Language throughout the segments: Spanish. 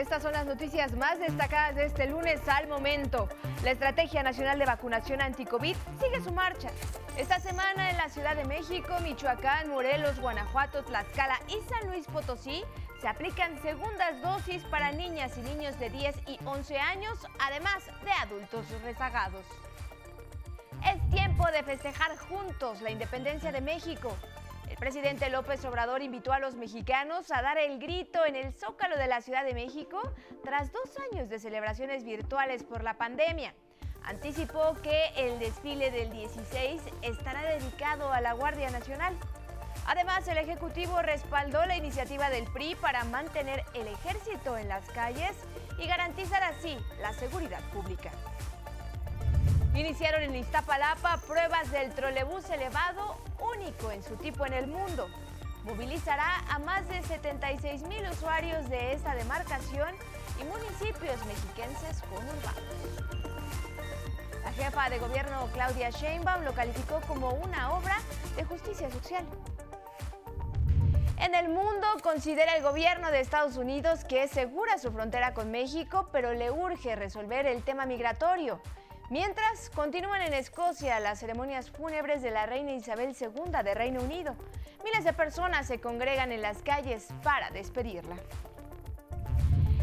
Estas son las noticias más destacadas de este lunes al momento. La Estrategia Nacional de Vacunación Anticovid sigue su marcha. Esta semana en la Ciudad de México, Michoacán, Morelos, Guanajuato, Tlaxcala y San Luis Potosí se aplican segundas dosis para niñas y niños de 10 y 11 años, además de adultos rezagados. Es tiempo de festejar juntos la independencia de México. Presidente López Obrador invitó a los mexicanos a dar el grito en el Zócalo de la Ciudad de México tras dos años de celebraciones virtuales por la pandemia. Anticipó que el desfile del 16 estará dedicado a la Guardia Nacional. Además, el Ejecutivo respaldó la iniciativa del PRI para mantener el ejército en las calles y garantizar así la seguridad pública. Iniciaron en Iztapalapa pruebas del trolebús elevado único en su tipo en el mundo. Movilizará a más de 76 mil usuarios de esta demarcación y municipios mexiquenses conurbados. La jefa de gobierno Claudia Sheinbaum lo calificó como una obra de justicia social. En el mundo considera el gobierno de Estados Unidos que es segura su frontera con México, pero le urge resolver el tema migratorio. Mientras, continúan en Escocia las ceremonias fúnebres de la reina Isabel II de Reino Unido. Miles de personas se congregan en las calles para despedirla.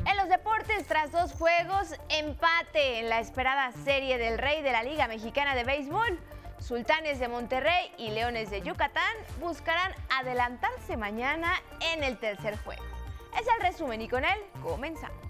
En los deportes, tras dos juegos, empate en la esperada serie del Rey de la Liga Mexicana de Béisbol. Sultanes de Monterrey y Leones de Yucatán buscarán adelantarse mañana en el tercer juego. Es el resumen y con él comenzamos.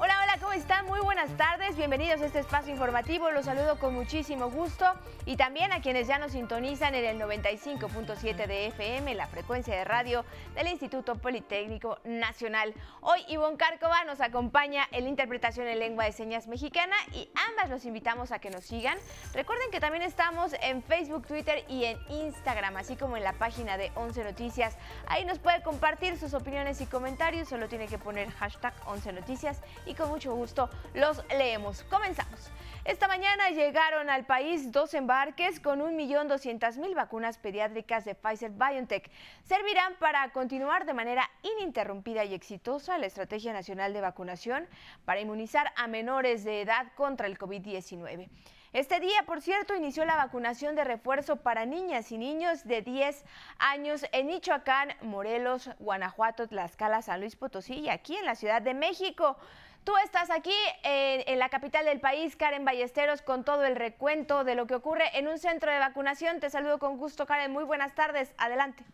Hola, hola, ¿cómo están? Muy buenas tardes, bienvenidos a este espacio informativo, los saludo con muchísimo gusto y también a quienes ya nos sintonizan en el 95.7 de FM, la frecuencia de radio del Instituto Politécnico Nacional. Hoy Ivonne Cárcova nos acompaña en la interpretación en lengua de señas mexicana y ambas los invitamos a que nos sigan. Recuerden que también estamos en Facebook, Twitter y en Instagram, así como en la página de 11 Noticias. Ahí nos puede compartir sus opiniones y comentarios, solo tiene que poner hashtag 11 Noticias y con mucho gusto los leemos. Comenzamos. Esta mañana llegaron al país dos embarques con 1.200.000 vacunas pediátricas de Pfizer BioNTech. Servirán para continuar de manera ininterrumpida y exitosa la Estrategia Nacional de Vacunación para inmunizar a menores de edad contra el COVID-19. Este día, por cierto, inició la vacunación de refuerzo para niñas y niños de 10 años en Michoacán, Morelos, Guanajuato, Tlaxcala, San Luis Potosí y aquí en la Ciudad de México. Tú estás aquí en, en, la capital del país, Karen Ballesteros, con todo el recuento de lo que ocurre en un centro de vacunación. Te saludo con gusto, Karen. Muy buenas tardes. Adelante.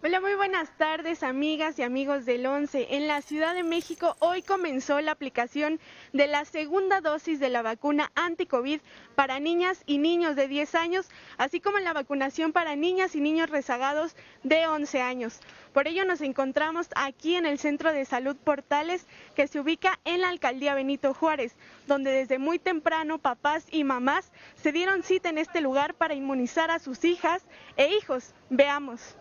Hola, muy buenas tardes amigas y amigos del 11. En la Ciudad de México hoy comenzó la aplicación de la segunda dosis de la vacuna anti-COVID para niñas y niños de 10 años, así como la vacunación para niñas y niños rezagados de 11 años. Por ello nos encontramos aquí en el Centro de Salud Portales que se ubica en la Alcaldía Benito Juárez, donde desde muy temprano papás y mamás se dieron cita en este lugar para inmunizar a sus hijas e hijos. Veamos.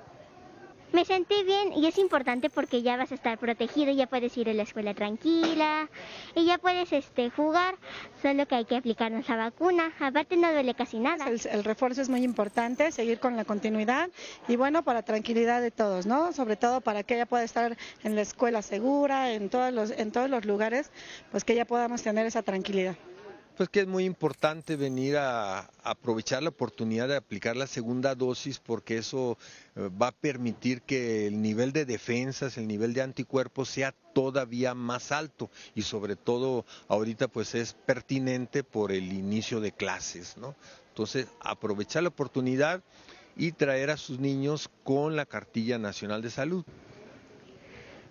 Me sentí bien y es importante porque ya vas a estar protegido, ya puedes ir a la escuela tranquila y ya puedes este, jugar, solo que hay que aplicarnos la vacuna, aparte no duele casi nada. El, refuerzo es muy importante, seguir con la continuidad y bueno, para tranquilidad de todos, ¿no? Sobre todo para que ella pueda estar en la escuela segura, en todos los, en todos los lugares, pues que ya podamos tener esa tranquilidad. Pues que es muy importante venir a, aprovechar la oportunidad de aplicar la segunda dosis porque eso eh, va a permitir que el nivel de defensas, el nivel de anticuerpos sea todavía más alto y sobre todo ahorita pues es pertinente por el inicio de clases, ¿no? Entonces aprovechar la oportunidad y traer a sus niños con la cartilla nacional de salud.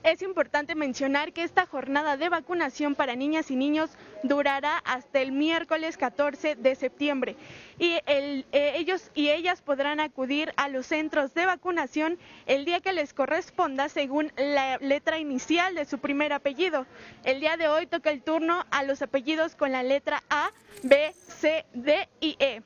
Es importante mencionar que esta jornada de vacunación para niñas y niños durará hasta el miércoles 14 de septiembre y eh, ellos y ellas podrán acudir a los centros de vacunación el día que les corresponda según la letra inicial de su primer apellido. El día de hoy toca el turno a los apellidos con la letra A, B, C, D y E.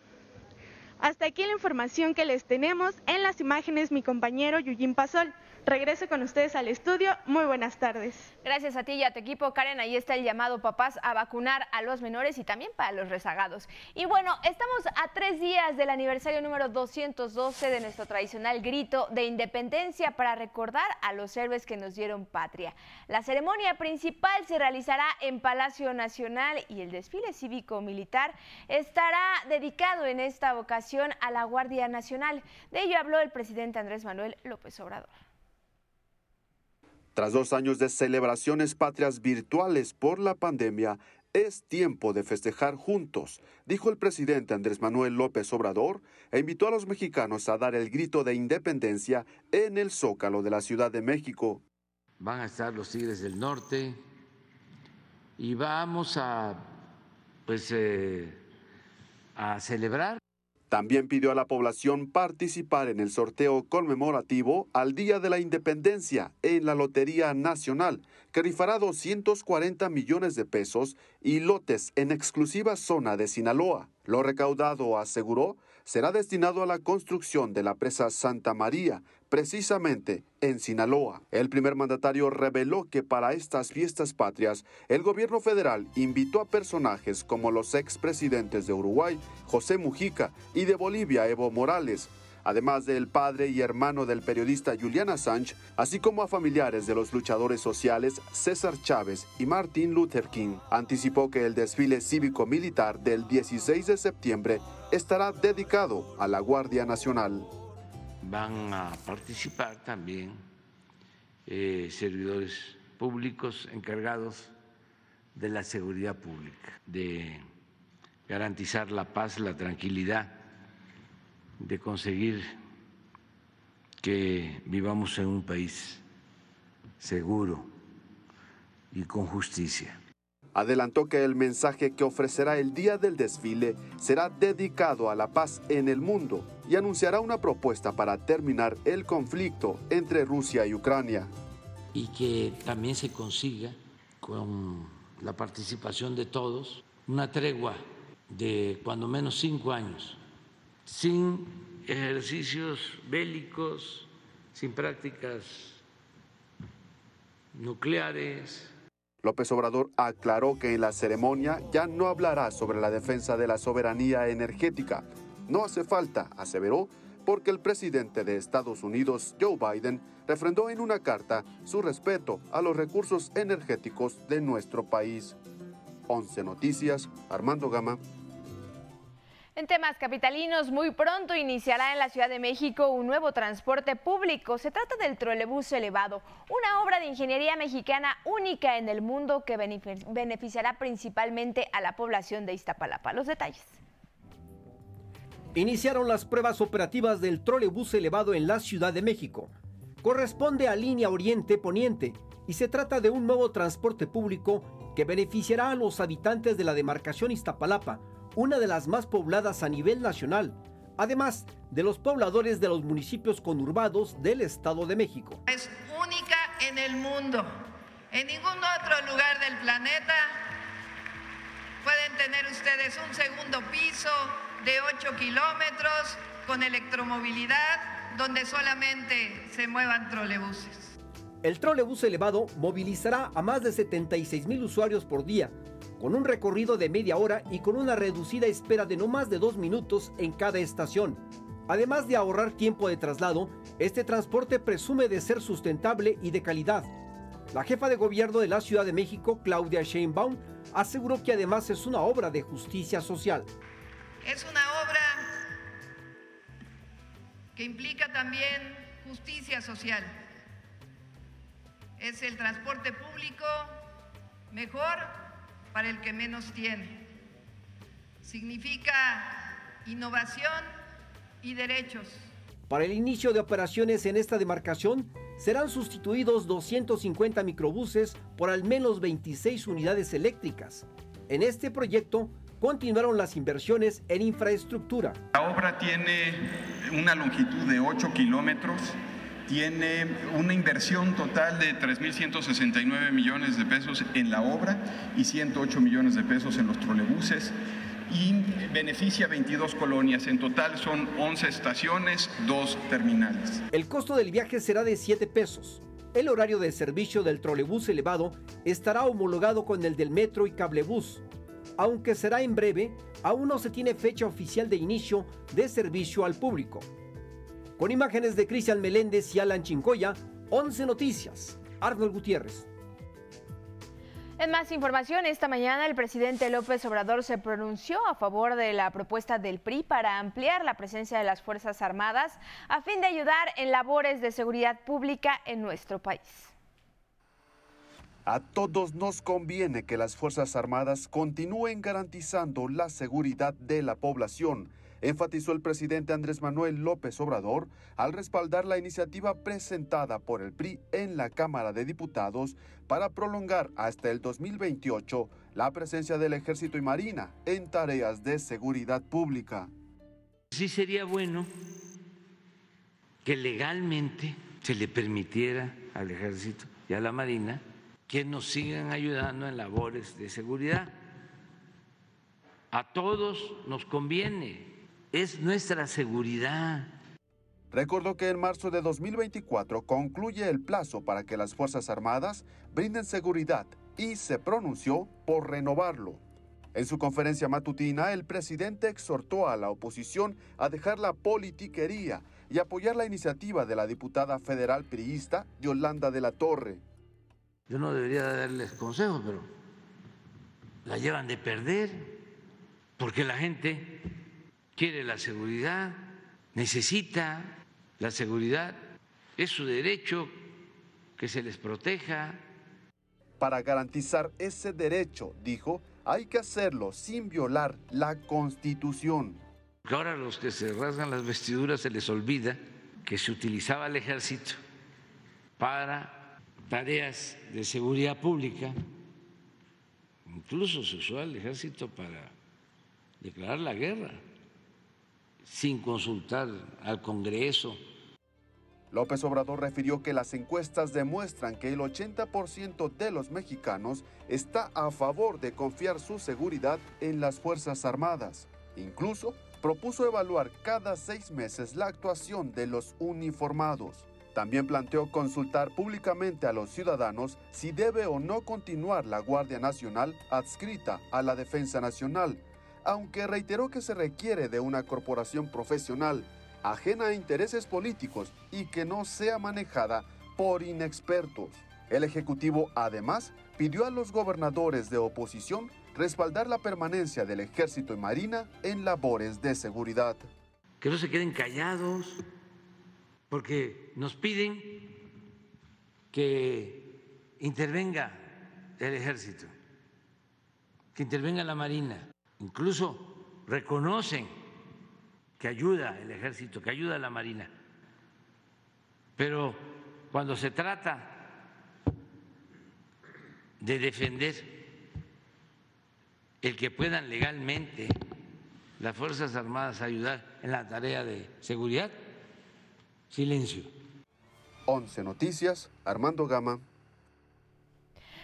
Hasta aquí la información que les tenemos. En las imágenes mi compañero Yuyin Pasol. Regreso con ustedes al estudio. Muy buenas tardes. Gracias a ti y a tu equipo, Karen. Ahí está el llamado papás a vacunar a los menores y también para los rezagados. Y bueno, estamos a tres días del aniversario número 212 de nuestro tradicional grito de independencia para recordar a los héroes que nos dieron patria. La ceremonia principal se realizará en Palacio Nacional y el desfile cívico-militar estará dedicado en esta ocasión a la Guardia Nacional. De ello habló el presidente Andrés Manuel López Obrador. Tras dos años de celebraciones patrias virtuales por la pandemia, es tiempo de festejar juntos, dijo el presidente Andrés Manuel López Obrador e invitó a los mexicanos a dar el grito de independencia en el Zócalo de la Ciudad de México. Van a estar los Tigres del Norte y vamos a, pues, eh, a celebrar también pidió a la población participar en el sorteo conmemorativo al Día de la Independencia en la Lotería Nacional, que rifará 240 millones de pesos y lotes en exclusiva zona de Sinaloa. Lo recaudado, aseguró, será destinado a la construcción de la presa Santa María, precisamente en Sinaloa. El primer mandatario reveló que para estas fiestas patrias, el gobierno federal invitó a personajes como los expresidentes de Uruguay, José Mujica, y de Bolivia, Evo Morales, además del padre y hermano del periodista Julian Assange, así como a familiares de los luchadores sociales César Chávez y Martin Luther King. Anticipó que el desfile cívico-militar del 16 de septiembre estará dedicado a la Guardia Nacional van a participar también eh, servidores públicos encargados de la seguridad pública, de garantizar la paz, la tranquilidad, de conseguir que vivamos en un país seguro y con justicia. Adelantó que el mensaje que ofrecerá el día del desfile será dedicado a la paz en el mundo y anunciará una propuesta para terminar el conflicto entre Rusia y Ucrania. Y que también se consiga con la participación de todos una tregua de cuando menos cinco años, sin ejercicios bélicos, sin prácticas nucleares, López Obrador aclaró que en la ceremonia ya no hablará sobre la defensa de la soberanía energética. No hace falta, aseveró, porque el presidente de Estados Unidos, Joe Biden, refrendó en una carta su respeto a los recursos energéticos de nuestro país. 11 Noticias, Armando Gama, en temas capitalinos, muy pronto iniciará en la Ciudad de México un nuevo transporte público. Se trata del trolebús elevado, una obra de ingeniería mexicana única en el mundo que beneficiará principalmente a la población de Iztapalapa. Los detalles. Iniciaron las pruebas operativas del trolebús elevado en la Ciudad de México. Corresponde a Línea Oriente Poniente y se trata de un nuevo transporte público que beneficiará a los habitantes de la demarcación Iztapalapa una de las más pobladas a nivel nacional, además de los pobladores de los municipios conurbados del Estado de México. Es única en el mundo. En ningún otro lugar del planeta pueden tener ustedes un segundo piso de 8 kilómetros con electromovilidad donde solamente se muevan trolebuses. El trolebús elevado movilizará a más de 76 mil usuarios por día, con un recorrido de media hora y con una reducida espera de no más de dos minutos en cada estación. Además de ahorrar tiempo de traslado, este transporte presume de ser sustentable y de calidad. La jefa de gobierno de la Ciudad de México, Claudia Sheinbaum, aseguró que además es una obra de justicia social. Es una obra que implica también justicia social. Es el transporte público mejor para el que menos tiene. Significa innovación y derechos. Para el inicio de operaciones en esta demarcación, serán sustituidos 250 microbuses por al menos 26 unidades eléctricas. En este proyecto continuaron las inversiones en infraestructura. La obra tiene una longitud de 8 kilómetros tiene una inversión total de 3.169 millones de pesos en la obra y 108 millones de pesos en los trolebuses. y beneficia 22 colonias. En total son 11 estaciones, dos terminales. El costo del viaje será de 7 pesos. El horario de servicio del trolebús elevado estará homologado con el del metro y cablebús. Aunque será en breve, aún no se tiene fecha oficial de inicio de servicio al público. Con imágenes de Cristian Meléndez y Alan Chincoya, 11 Noticias. Arnold Gutiérrez. En más información, esta mañana el presidente López Obrador se pronunció a favor de la propuesta del PRI para ampliar la presencia de las Fuerzas Armadas a fin de ayudar en labores de seguridad pública en nuestro país. A todos nos conviene que las Fuerzas Armadas continúen garantizando la seguridad de la población enfatizó el presidente Andrés Manuel López Obrador al respaldar la iniciativa presentada por el PRI en la Cámara de Diputados para prolongar hasta el 2028 la presencia del Ejército y Marina en tareas de seguridad pública. Sí sería bueno que legalmente se le permitiera al Ejército y a la Marina que nos sigan ayudando en labores de seguridad. A todos nos conviene es nuestra seguridad. Recordó que en marzo de 2024 concluye el plazo para que las Fuerzas Armadas brinden seguridad y se pronunció por renovarlo. En su conferencia matutina, el presidente exhortó a la oposición a dejar la politiquería y apoyar la iniciativa de la diputada federal priista Yolanda de la Torre. Yo no debería darles consejos, pero la llevan de perder, porque la gente quiere la seguridad, necesita la seguridad, es su derecho que se les proteja. Para garantizar ese derecho, dijo, hay que hacerlo sin violar la Constitución. Ahora a los que se rasgan las vestiduras se les olvida que se utilizaba el ejército para tareas de seguridad pública, incluso se usó el ejército para declarar la guerra sin consultar al Congreso. López Obrador refirió que las encuestas demuestran que el 80% de los mexicanos está a favor de confiar su seguridad en las Fuerzas Armadas. Incluso propuso evaluar cada seis meses la actuación de los uniformados. También planteó consultar públicamente a los ciudadanos si debe o no continuar la Guardia Nacional adscrita a la Defensa Nacional aunque reiteró que se requiere de una corporación profesional ajena a intereses políticos y que no sea manejada por inexpertos. El Ejecutivo además pidió a los gobernadores de oposición respaldar la permanencia del Ejército y Marina en labores de seguridad. Que no se queden callados, porque nos piden que intervenga el Ejército, que intervenga la Marina incluso reconocen que ayuda el ejército, que ayuda la marina. Pero cuando se trata de defender el que puedan legalmente las Fuerzas Armadas ayudar en la tarea de seguridad, silencio. 11 Noticias, Armando Gama.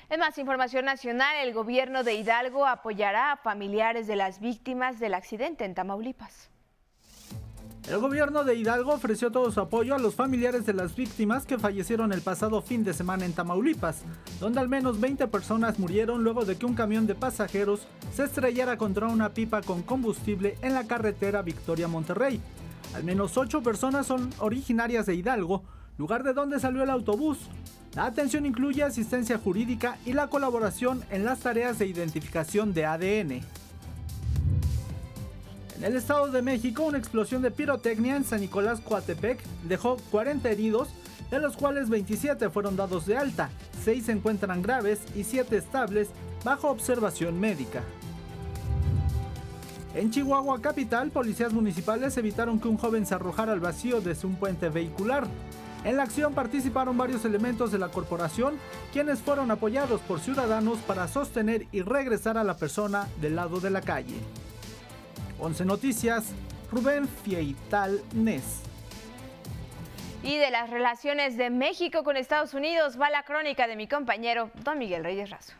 En más información nacional, el gobierno de Hidalgo apoyará a familiares de las víctimas del accidente en Tamaulipas. El gobierno de Hidalgo ofreció todo su apoyo a los familiares de las víctimas que fallecieron el pasado fin de semana en Tamaulipas, donde al menos 20 personas murieron luego de que un camión de pasajeros se estrellara contra una pipa con combustible en la carretera Victoria-Monterrey. Al menos 8 personas son originarias de Hidalgo, lugar de donde salió el autobús. La atención incluye asistencia jurídica y la colaboración en las tareas de identificación de ADN. En el Estado de México, una explosión de pirotecnia en San Nicolás Coatepec dejó 40 heridos, de los cuales 27 fueron dados de alta, 6 se encuentran graves y 7 estables bajo observación médica. En Chihuahua capital, policías municipales evitaron que un joven se arrojara al vacío desde un puente vehicular. En la acción participaron varios elementos de la corporación, quienes fueron apoyados por ciudadanos para sostener y regresar a la persona del lado de la calle. 11 Noticias, Rubén Fieital Nes. Y de las relaciones de México con Estados Unidos va la crónica de mi compañero Don Miguel Reyes Razo.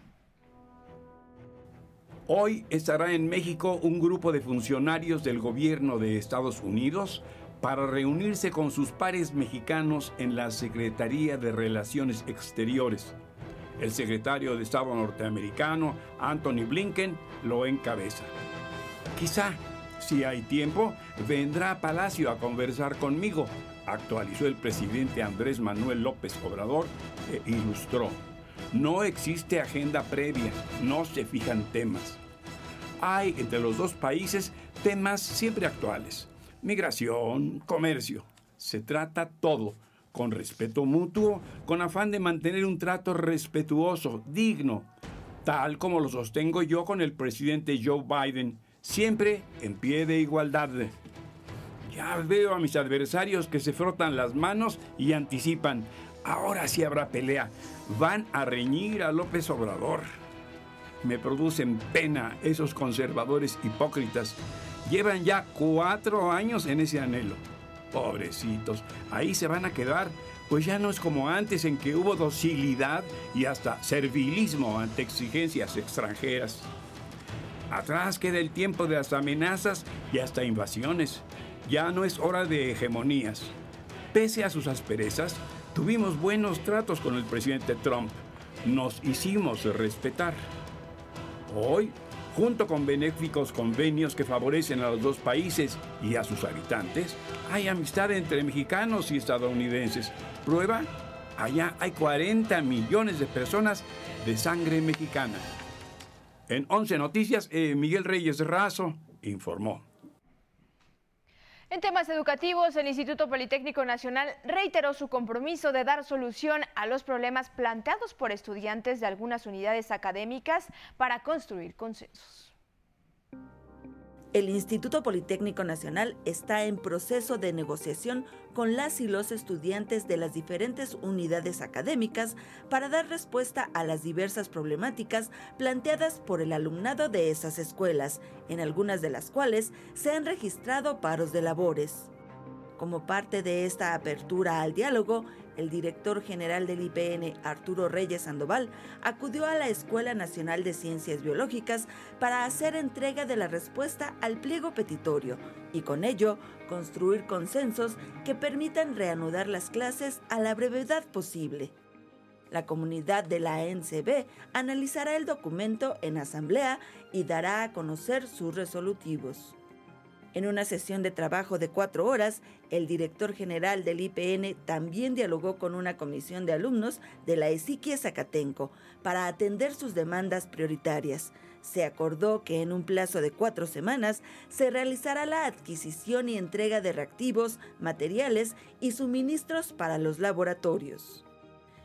Hoy estará en México un grupo de funcionarios del gobierno de Estados Unidos para reunirse con sus pares mexicanos en la Secretaría de Relaciones Exteriores. El secretario de Estado norteamericano, Anthony Blinken, lo encabeza. Quizá, si hay tiempo, vendrá a Palacio a conversar conmigo, actualizó el presidente Andrés Manuel López Obrador e ilustró. No existe agenda previa, no se fijan temas. Hay entre los dos países temas siempre actuales. Migración, comercio. Se trata todo con respeto mutuo, con afán de mantener un trato respetuoso, digno, tal como lo sostengo yo con el presidente Joe Biden, siempre en pie de igualdad. Ya veo a mis adversarios que se frotan las manos y anticipan, ahora sí habrá pelea, van a reñir a López Obrador. Me producen pena esos conservadores hipócritas. Llevan ya cuatro años en ese anhelo. Pobrecitos, ahí se van a quedar, pues ya no es como antes en que hubo docilidad y hasta servilismo ante exigencias extranjeras. Atrás queda el tiempo de las amenazas y hasta invasiones. Ya no es hora de hegemonías. Pese a sus asperezas, tuvimos buenos tratos con el presidente Trump. Nos hicimos respetar. Hoy, junto con benéficos convenios que favorecen a los dos países y a sus habitantes, hay amistad entre mexicanos y estadounidenses. Prueba, allá hay 40 millones de personas de sangre mexicana. En 11 Noticias, eh, Miguel Reyes Razo informó. En temas educativos, el Instituto Politécnico Nacional reiteró su compromiso de dar solución a los problemas planteados por estudiantes de algunas unidades académicas para construir consensos. El Instituto Politécnico Nacional está en proceso de negociación con las y los estudiantes de las diferentes unidades académicas para dar respuesta a las diversas problemáticas planteadas por el alumnado de esas escuelas, en algunas de las cuales se han registrado paros de labores. Como parte de esta apertura al diálogo, el director general del IPN, Arturo Reyes Sandoval, acudió a la Escuela Nacional de Ciencias Biológicas para hacer entrega de la respuesta al pliego petitorio y con ello construir consensos que permitan reanudar las clases a la brevedad posible. La comunidad de la NCB analizará el documento en asamblea y dará a conocer sus resolutivos. En una sesión de trabajo de cuatro horas, el director general del IPN también dialogó con una comisión de alumnos de la Esiquia Zacatenco para atender sus demandas prioritarias. Se acordó que en un plazo de cuatro semanas se realizará la adquisición y entrega de reactivos, materiales y suministros para los laboratorios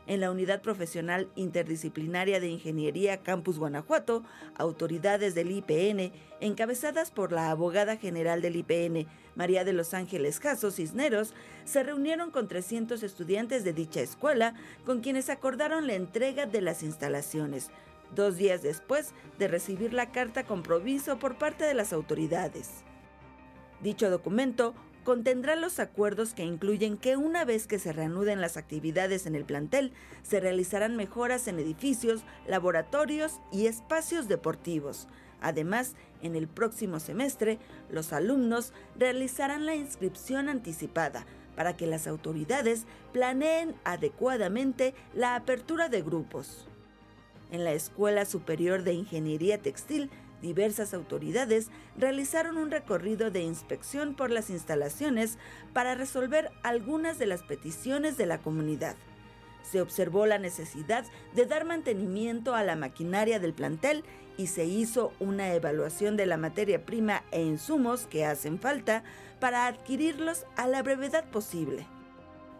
en la Unidad Profesional Interdisciplinaria de Ingeniería Campus Guanajuato, autoridades del IPN, encabezadas por la abogada general del IPN, María de los Ángeles Caso Cisneros, se reunieron con 300 estudiantes de dicha escuela, con quienes acordaron la entrega de las instalaciones, dos días después de recibir la carta compromiso por parte de las autoridades. Dicho documento contendrá los acuerdos que incluyen que una vez que se reanuden las actividades en el plantel, se realizarán mejoras en edificios, laboratorios y espacios deportivos. Además, en el próximo semestre, los alumnos realizarán la inscripción anticipada para que las autoridades planeen adecuadamente la apertura de grupos. En la Escuela Superior de Ingeniería Textil diversas autoridades realizaron un recorrido de inspección por las instalaciones para resolver algunas de las peticiones de la comunidad. Se observó la necesidad de dar mantenimiento a la maquinaria del plantel y se hizo una evaluación de la materia prima e insumos que hacen falta para adquirirlos a la brevedad posible.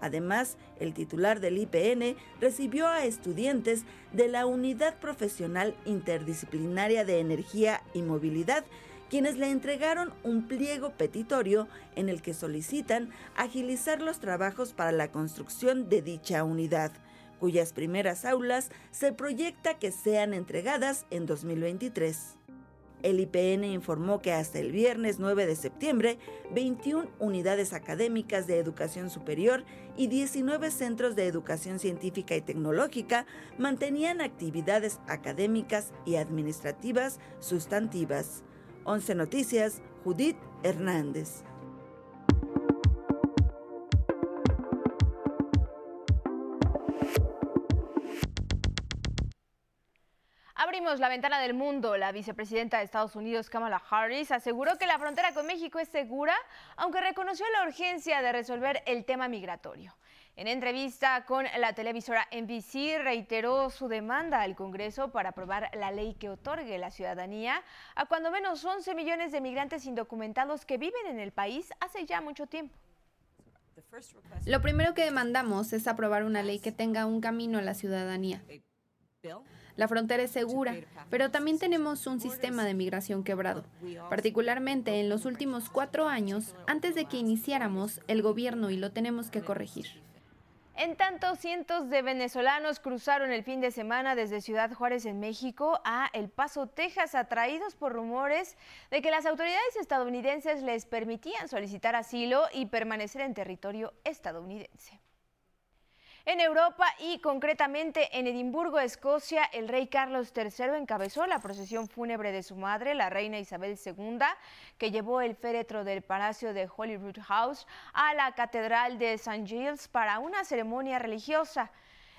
Además, el titular del IPN recibió a estudiantes de la Unidad Profesional Interdisciplinaria de Energía y Movilidad, quienes le entregaron un pliego petitorio en el que solicitan agilizar los trabajos para la construcción de dicha unidad, cuyas primeras aulas se proyecta que sean entregadas en 2023. El IPN informó que hasta el viernes 9 de septiembre, 21 unidades académicas de educación superior y 19 centros de educación científica y tecnológica mantenían actividades académicas y administrativas sustantivas. 11 Noticias, Judith Hernández. Abrimos la ventana del mundo. La vicepresidenta de Estados Unidos, Kamala Harris, aseguró que la frontera con México es segura, aunque reconoció la urgencia de resolver el tema migratorio. En entrevista con la televisora NBC, reiteró su demanda al Congreso para aprobar la ley que otorgue la ciudadanía a cuando menos 11 millones de migrantes indocumentados que viven en el país hace ya mucho tiempo. Lo primero que demandamos es aprobar una ley que tenga un camino a la ciudadanía. La frontera es segura, pero también tenemos un sistema de migración quebrado. Particularmente en los últimos cuatro años, antes de que iniciáramos el gobierno y lo tenemos que corregir. En tanto, cientos de venezolanos cruzaron el fin de semana desde Ciudad Juárez en México a El Paso, Texas, atraídos por rumores de que las autoridades estadounidenses les permitían solicitar asilo y permanecer en territorio estadounidense. En Europa y concretamente en Edimburgo, Escocia, el rey Carlos III encabezó la procesión fúnebre de su madre, la reina Isabel II, que llevó el féretro del Palacio de Holyrood House a la Catedral de St. Giles para una ceremonia religiosa.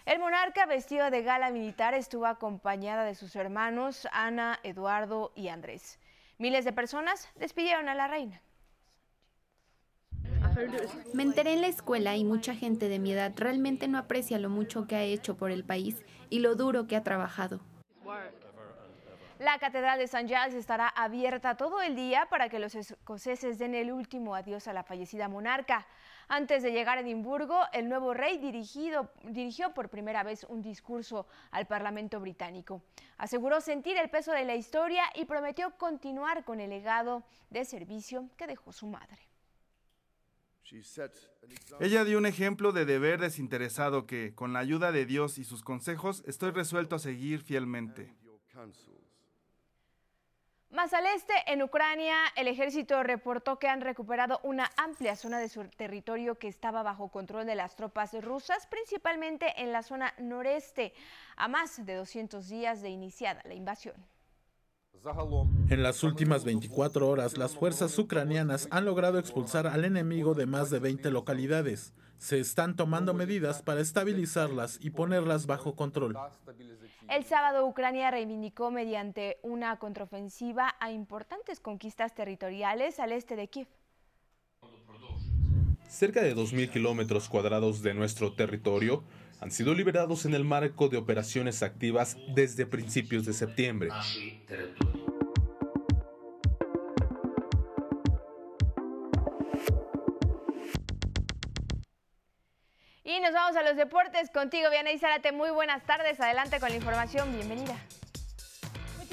El monarca vestido de gala militar estuvo acompañada de sus hermanos Ana, Eduardo y Andrés. Miles de personas despidieron a la reina. Me enteré en la escuela y mucha gente de mi edad realmente no aprecia lo mucho que ha hecho por el país y lo duro que ha trabajado. La Catedral de St. Giles estará abierta todo el día para que los escoceses den el último adiós a la fallecida monarca. Antes de llegar a Edimburgo, el nuevo rey dirigió por primera vez un discurso al Parlamento británico. Aseguró sentir el peso de la historia y prometió continuar con el legado de servicio que dejó su madre. Ella dio un ejemplo de deber desinteresado que, con la ayuda de Dios y sus consejos, estoy resuelto a seguir fielmente. Más al este, en Ucrania, el ejército reportó que han recuperado una amplia zona de su territorio que estaba bajo control de las tropas rusas, principalmente en la zona noreste, a más de 200 días de iniciada la invasión. En las últimas 24 horas, las fuerzas ucranianas han logrado expulsar al enemigo de más de 20 localidades. Se están tomando medidas para estabilizarlas y ponerlas bajo control. El sábado Ucrania reivindicó mediante una contraofensiva a importantes conquistas territoriales al este de Kiev. Cerca de 2.000 kilómetros cuadrados de nuestro territorio han sido liberados en el marco de operaciones activas desde principios de septiembre. Y nos vamos a los deportes contigo, Vianey Zárate. Muy buenas tardes. Adelante con la información. Bienvenida.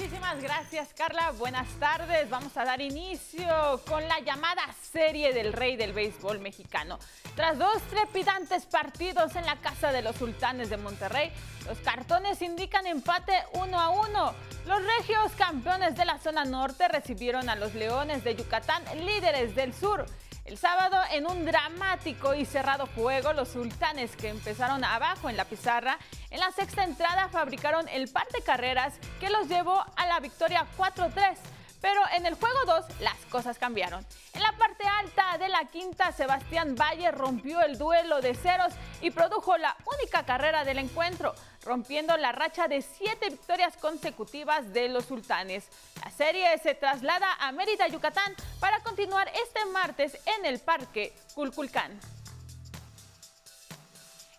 Muchísimas gracias, Carla. Buenas tardes. Vamos a dar inicio con la llamada serie del rey del béisbol mexicano. Tras dos trepidantes partidos en la casa de los sultanes de Monterrey, los cartones indican empate uno a uno. Los regios campeones de la zona norte recibieron a los leones de Yucatán, líderes del sur. El sábado, en un dramático y cerrado juego, los sultanes que empezaron abajo en la pizarra, en la sexta entrada fabricaron el par de carreras que los llevó a la victoria 4-3. Pero en el juego 2 las cosas cambiaron. En la parte alta de la quinta, Sebastián Valle rompió el duelo de ceros y produjo la única carrera del encuentro, rompiendo la racha de siete victorias consecutivas de los sultanes. La serie se traslada a Mérida, Yucatán, para continuar este martes en el Parque Culculcán.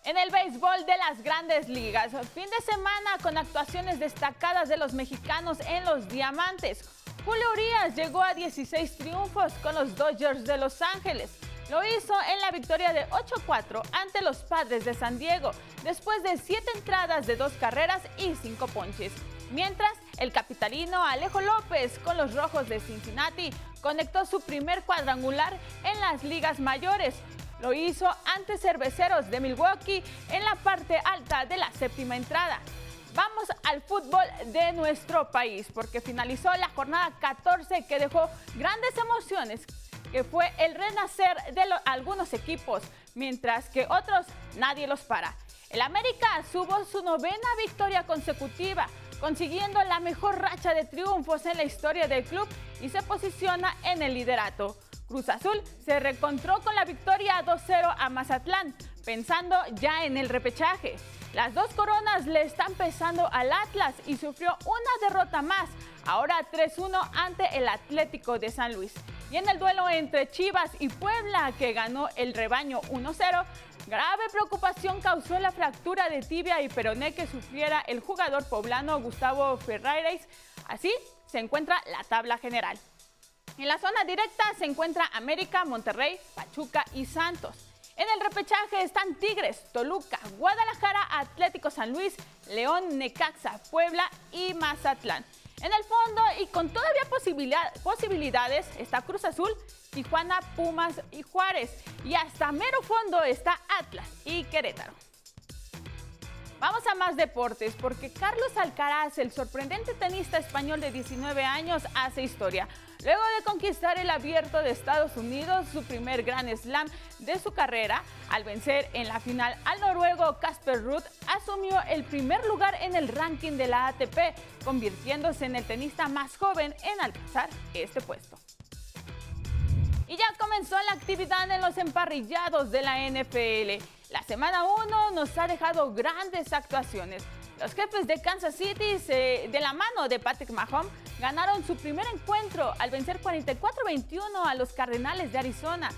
En el béisbol de las grandes ligas, fin de semana con actuaciones destacadas de los mexicanos en los diamantes. Julio Urias llegó a 16 triunfos con los Dodgers de Los Ángeles. Lo hizo en la victoria de 8-4 ante los Padres de San Diego, después de 7 entradas de 2 carreras y 5 ponches. Mientras, el capitalino Alejo López con los Rojos de Cincinnati conectó su primer cuadrangular en las ligas mayores. Lo hizo ante Cerveceros de Milwaukee en la parte alta de la séptima entrada. Vamos al fútbol de nuestro país, porque finalizó la jornada 14 que dejó grandes emociones, que fue el renacer de algunos equipos, mientras que otros nadie los para. El América subo su novena victoria consecutiva, consiguiendo la mejor racha de triunfos en la historia del club y se posiciona en el liderato. Cruz Azul se reencontró con la victoria 2-0 a Mazatlán, pensando ya en el repechaje. Las dos coronas le están pesando al Atlas y sufrió una derrota más, ahora 3-1 ante el Atlético de San Luis. Y en el duelo entre Chivas y Puebla, que ganó el rebaño 1-0, grave preocupación causó la fractura de tibia y peroné que sufriera el jugador poblano Gustavo Ferraires. Así se encuentra la tabla general. En la zona directa se encuentra América, Monterrey, Pachuca y Santos. En el repechaje están Tigres, Toluca, Guadalajara, Atlético San Luis, León, Necaxa, Puebla y Mazatlán. En el fondo y con todavía posibilidades está Cruz Azul, Tijuana, Pumas y Juárez. Y hasta mero fondo está Atlas y Querétaro. Vamos a más deportes porque Carlos Alcaraz, el sorprendente tenista español de 19 años, hace historia. Luego de conquistar el abierto de Estados Unidos, su primer Grand Slam de su carrera, al vencer en la final al noruego Casper Ruud, asumió el primer lugar en el ranking de la ATP, convirtiéndose en el tenista más joven en alcanzar este puesto. Y ya comenzó la actividad en los emparrillados de la NFL. La semana 1 nos ha dejado grandes actuaciones. Los jefes de Kansas City, de la mano de Patrick Mahomes, ganaron su primer encuentro al vencer 44-21 a los Cardenales de Arizona.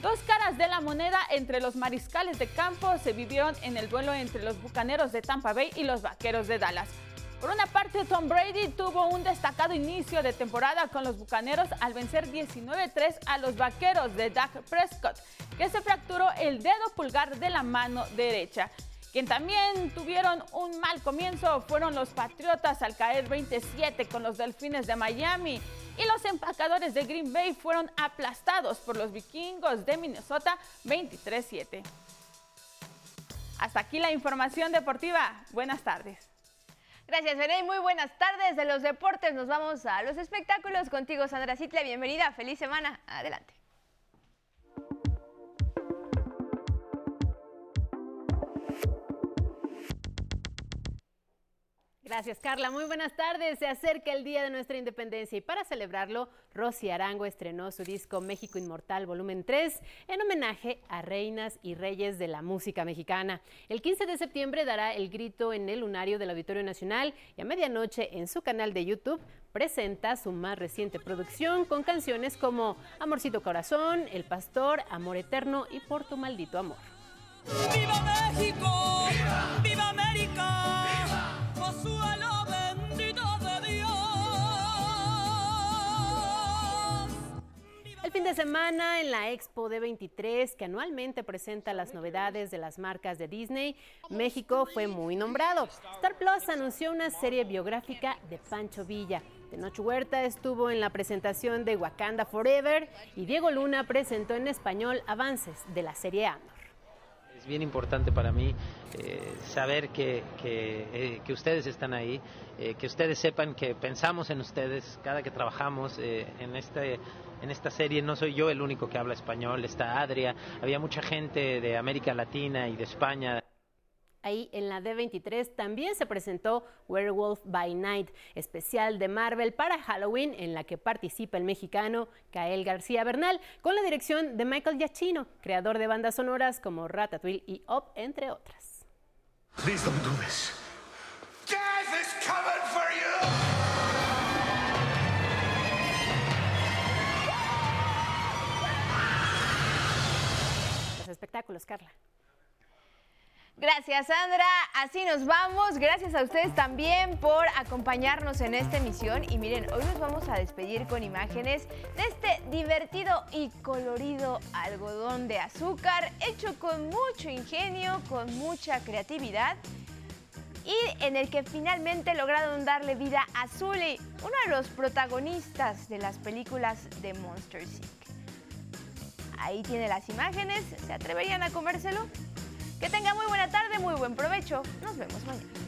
Dos caras de la moneda entre los mariscales de campo se vivieron en el duelo entre los Bucaneros de Tampa Bay y los Vaqueros de Dallas. Por una parte, Tom Brady tuvo un destacado inicio de temporada con los Bucaneros al vencer 19-3 a los Vaqueros de Dak Prescott, que se fracturó el dedo pulgar de la mano derecha. Quien también tuvieron un mal comienzo fueron los Patriotas al caer 27 con los Delfines de Miami y los empacadores de Green Bay fueron aplastados por los Vikingos de Minnesota 23-7. Hasta aquí la información deportiva. Buenas tardes. Gracias, Benay. Muy buenas tardes. De los deportes nos vamos a los espectáculos. Contigo, Sandra Citle. Bienvenida. Feliz semana. Adelante. Gracias, Carla. Muy buenas tardes. Se acerca el Día de nuestra Independencia y para celebrarlo, Rosy Arango estrenó su disco México Inmortal Volumen 3 en homenaje a reinas y reyes de la música mexicana. El 15 de septiembre dará el grito en el lunario del Auditorio Nacional y a medianoche en su canal de YouTube presenta su más reciente producción con canciones como Amorcito Corazón, El Pastor, Amor Eterno y Por tu Maldito Amor. ¡Viva México! ¡Viva, América! El fin de semana en la Expo D23, que anualmente presenta las novedades de las marcas de Disney, México fue muy nombrado. Star Plus anunció una serie biográfica de Pancho Villa. Tenoch Huerta estuvo en la presentación de Wakanda Forever y Diego Luna presentó en español avances de la serie Andor bien importante para mí eh, saber que, que, eh, ustedes están ahí, eh, que ustedes sepan que pensamos en ustedes cada que trabajamos en, este, en esta serie. No soy yo el único que habla español, está Adria, había mucha gente de América Latina y de España. Ahí en la D23 también se presentó Werewolf by Night, especial de Marvel para Halloween, en la que participa el mexicano Kael García Bernal, con la dirección de Michael Giacchino, creador de bandas sonoras como Ratatouille y Up, entre otras. Los espectáculos, Carla. Gracias, Sandra. Así nos vamos. Gracias a ustedes también por acompañarnos en esta emisión. Y miren, hoy nos vamos a despedir con imágenes de este divertido y colorido algodón de azúcar, hecho con mucho ingenio, con mucha creatividad y en el que finalmente lograron darle vida a Zully, uno de los protagonistas de las películas de Monster Inc. Ahí tiene las imágenes, ¿se atreverían a comérselo? Que tenga muy buena tarde, muy buen provecho. Nos vemos mañana.